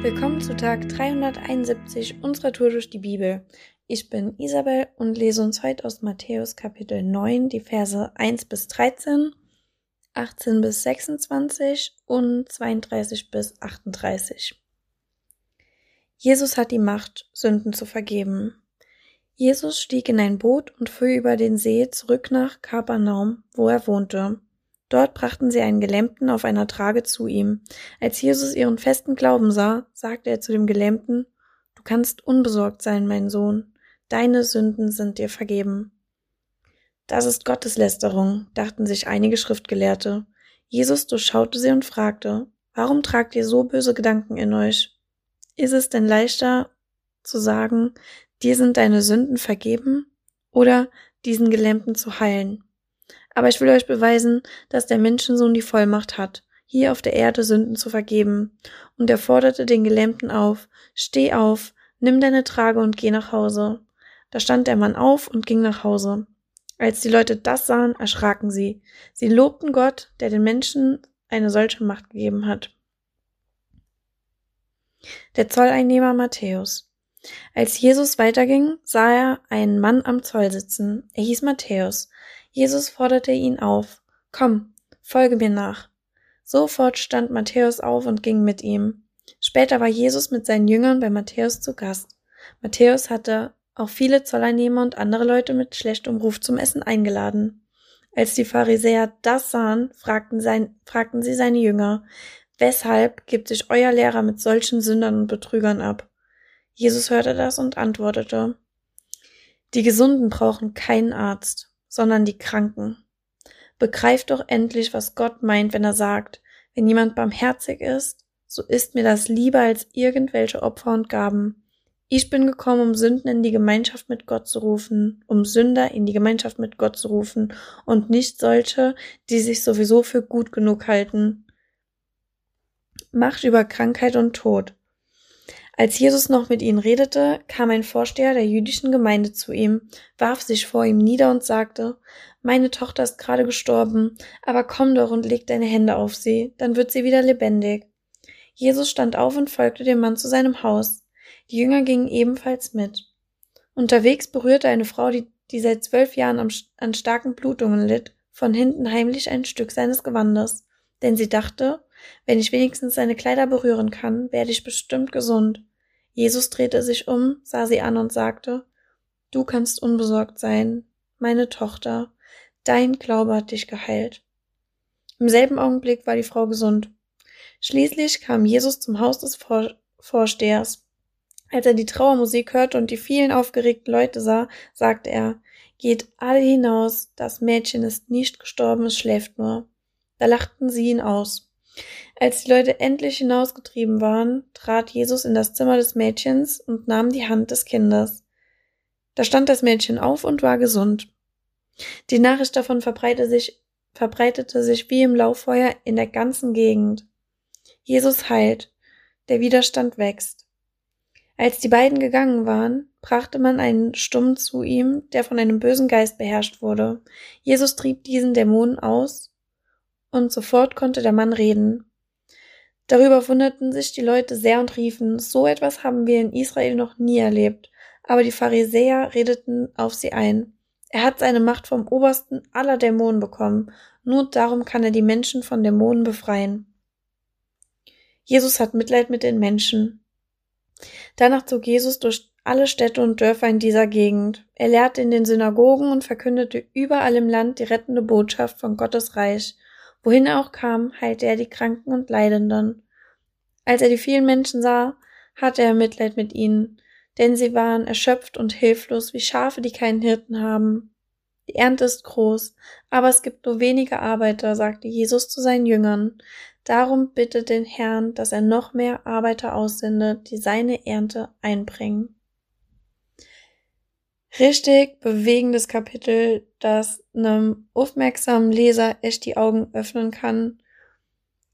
Willkommen zu Tag 371 unserer Tour durch die Bibel. Ich bin Isabel und lese uns heute aus Matthäus Kapitel 9 die Verse 1 bis 13, 18 bis 26 und 32 bis 38. Jesus hat die Macht, Sünden zu vergeben. Jesus stieg in ein Boot und fuhr über den See zurück nach Kapernaum, wo er wohnte. Dort brachten sie einen Gelähmten auf einer Trage zu ihm. Als Jesus ihren festen Glauben sah, sagte er zu dem Gelähmten, Du kannst unbesorgt sein, mein Sohn, deine Sünden sind dir vergeben. Das ist Gotteslästerung, dachten sich einige Schriftgelehrte. Jesus durchschaute sie und fragte, Warum tragt ihr so böse Gedanken in euch? Ist es denn leichter zu sagen, dir sind deine Sünden vergeben, oder diesen Gelähmten zu heilen? Aber ich will euch beweisen, dass der Menschensohn die Vollmacht hat, hier auf der Erde Sünden zu vergeben. Und er forderte den Gelähmten auf, steh auf, nimm deine Trage und geh nach Hause. Da stand der Mann auf und ging nach Hause. Als die Leute das sahen, erschraken sie. Sie lobten Gott, der den Menschen eine solche Macht gegeben hat. Der Zolleinnehmer Matthäus. Als Jesus weiterging, sah er einen Mann am Zoll sitzen. Er hieß Matthäus. Jesus forderte ihn auf. Komm, folge mir nach. Sofort stand Matthäus auf und ging mit ihm. Später war Jesus mit seinen Jüngern bei Matthäus zu Gast. Matthäus hatte auch viele Zolleinnehmer und andere Leute mit schlechtem Ruf zum Essen eingeladen. Als die Pharisäer das sahen, fragten, sein, fragten sie seine Jünger, weshalb gibt sich euer Lehrer mit solchen Sündern und Betrügern ab? Jesus hörte das und antwortete, die Gesunden brauchen keinen Arzt, sondern die Kranken. Begreift doch endlich, was Gott meint, wenn er sagt, wenn jemand barmherzig ist, so ist mir das lieber als irgendwelche Opfer und Gaben. Ich bin gekommen, um Sünden in die Gemeinschaft mit Gott zu rufen, um Sünder in die Gemeinschaft mit Gott zu rufen und nicht solche, die sich sowieso für gut genug halten. Macht über Krankheit und Tod. Als Jesus noch mit ihnen redete, kam ein Vorsteher der jüdischen Gemeinde zu ihm, warf sich vor ihm nieder und sagte, Meine Tochter ist gerade gestorben, aber komm doch und leg deine Hände auf sie, dann wird sie wieder lebendig. Jesus stand auf und folgte dem Mann zu seinem Haus. Die Jünger gingen ebenfalls mit. Unterwegs berührte eine Frau, die, die seit zwölf Jahren am, an starken Blutungen litt, von hinten heimlich ein Stück seines Gewandes, denn sie dachte, wenn ich wenigstens seine Kleider berühren kann, werde ich bestimmt gesund. Jesus drehte sich um, sah sie an und sagte, Du kannst unbesorgt sein, meine Tochter, dein Glaube hat dich geheilt. Im selben Augenblick war die Frau gesund. Schließlich kam Jesus zum Haus des Vor Vorstehers. Als er die Trauermusik hörte und die vielen aufgeregten Leute sah, sagte er, Geht alle hinaus, das Mädchen ist nicht gestorben, es schläft nur. Da lachten sie ihn aus. Als die Leute endlich hinausgetrieben waren, trat Jesus in das Zimmer des Mädchens und nahm die Hand des Kindes. Da stand das Mädchen auf und war gesund. Die Nachricht davon verbreitete sich, verbreitete sich wie im Lauffeuer in der ganzen Gegend. Jesus heilt, der Widerstand wächst. Als die beiden gegangen waren, brachte man einen Stumm zu ihm, der von einem bösen Geist beherrscht wurde. Jesus trieb diesen Dämonen aus, und sofort konnte der Mann reden. Darüber wunderten sich die Leute sehr und riefen, so etwas haben wir in Israel noch nie erlebt. Aber die Pharisäer redeten auf sie ein. Er hat seine Macht vom obersten aller Dämonen bekommen. Nur darum kann er die Menschen von Dämonen befreien. Jesus hat Mitleid mit den Menschen. Danach zog Jesus durch alle Städte und Dörfer in dieser Gegend. Er lehrte in den Synagogen und verkündete überall im Land die rettende Botschaft von Gottes Reich. Wohin er auch kam, heilte er die Kranken und Leidenden. Als er die vielen Menschen sah, hatte er Mitleid mit ihnen, denn sie waren erschöpft und hilflos wie Schafe, die keinen Hirten haben. Die Ernte ist groß, aber es gibt nur wenige Arbeiter, sagte Jesus zu seinen Jüngern. Darum bittet den Herrn, dass er noch mehr Arbeiter aussendet, die seine Ernte einbringen richtig bewegendes Kapitel, das einem aufmerksamen Leser echt die Augen öffnen kann.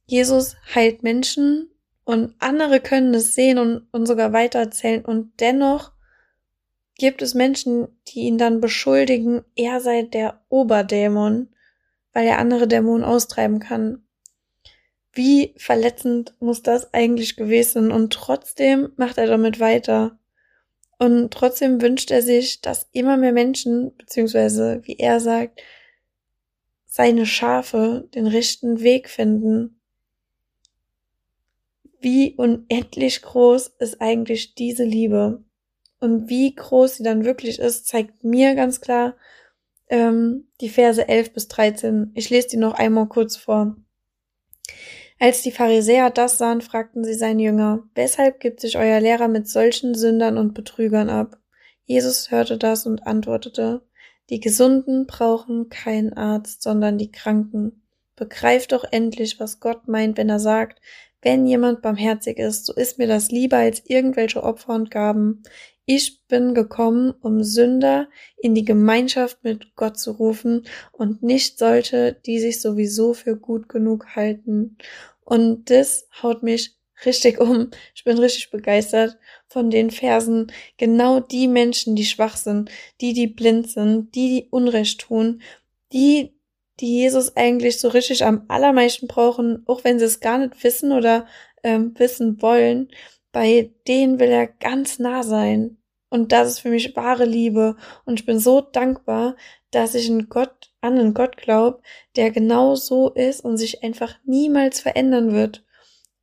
Jesus heilt Menschen und andere können es sehen und, und sogar weitererzählen und dennoch gibt es Menschen, die ihn dann beschuldigen, er sei der Oberdämon, weil er andere Dämonen austreiben kann. wie verletzend muss das eigentlich gewesen? Und trotzdem macht er damit weiter. Und trotzdem wünscht er sich, dass immer mehr Menschen, beziehungsweise wie er sagt, seine Schafe den rechten Weg finden. Wie unendlich groß ist eigentlich diese Liebe? Und wie groß sie dann wirklich ist, zeigt mir ganz klar ähm, die Verse 11 bis 13. Ich lese die noch einmal kurz vor. Als die Pharisäer das sahen, fragten sie seine Jünger, weshalb gibt sich euer Lehrer mit solchen Sündern und Betrügern ab? Jesus hörte das und antwortete, die Gesunden brauchen keinen Arzt, sondern die Kranken. Begreift doch endlich, was Gott meint, wenn er sagt, wenn jemand barmherzig ist, so ist mir das lieber als irgendwelche Opfer und Gaben. Ich bin gekommen, um Sünder in die Gemeinschaft mit Gott zu rufen und nicht solche, die sich sowieso für gut genug halten. Und das haut mich richtig um. Ich bin richtig begeistert von den Versen. Genau die Menschen, die schwach sind, die, die blind sind, die, die Unrecht tun, die, die Jesus eigentlich so richtig am allermeisten brauchen, auch wenn sie es gar nicht wissen oder ähm, wissen wollen bei denen will er ganz nah sein. Und das ist für mich wahre Liebe. Und ich bin so dankbar, dass ich einen Gott, an einen Gott glaube, der genau so ist und sich einfach niemals verändern wird.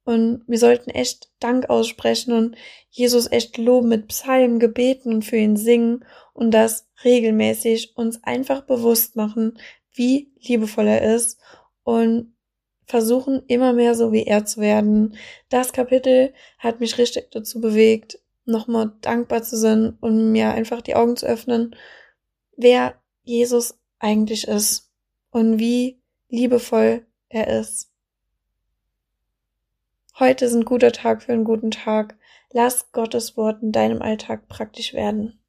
Und wir sollten echt Dank aussprechen und Jesus echt loben mit Psalmen, Gebeten und für ihn singen und das regelmäßig uns einfach bewusst machen, wie liebevoll er ist und versuchen immer mehr so wie er zu werden. Das Kapitel hat mich richtig dazu bewegt, nochmal dankbar zu sein und mir einfach die Augen zu öffnen, wer Jesus eigentlich ist und wie liebevoll er ist. Heute ist ein guter Tag für einen guten Tag. Lass Gottes Wort in deinem Alltag praktisch werden.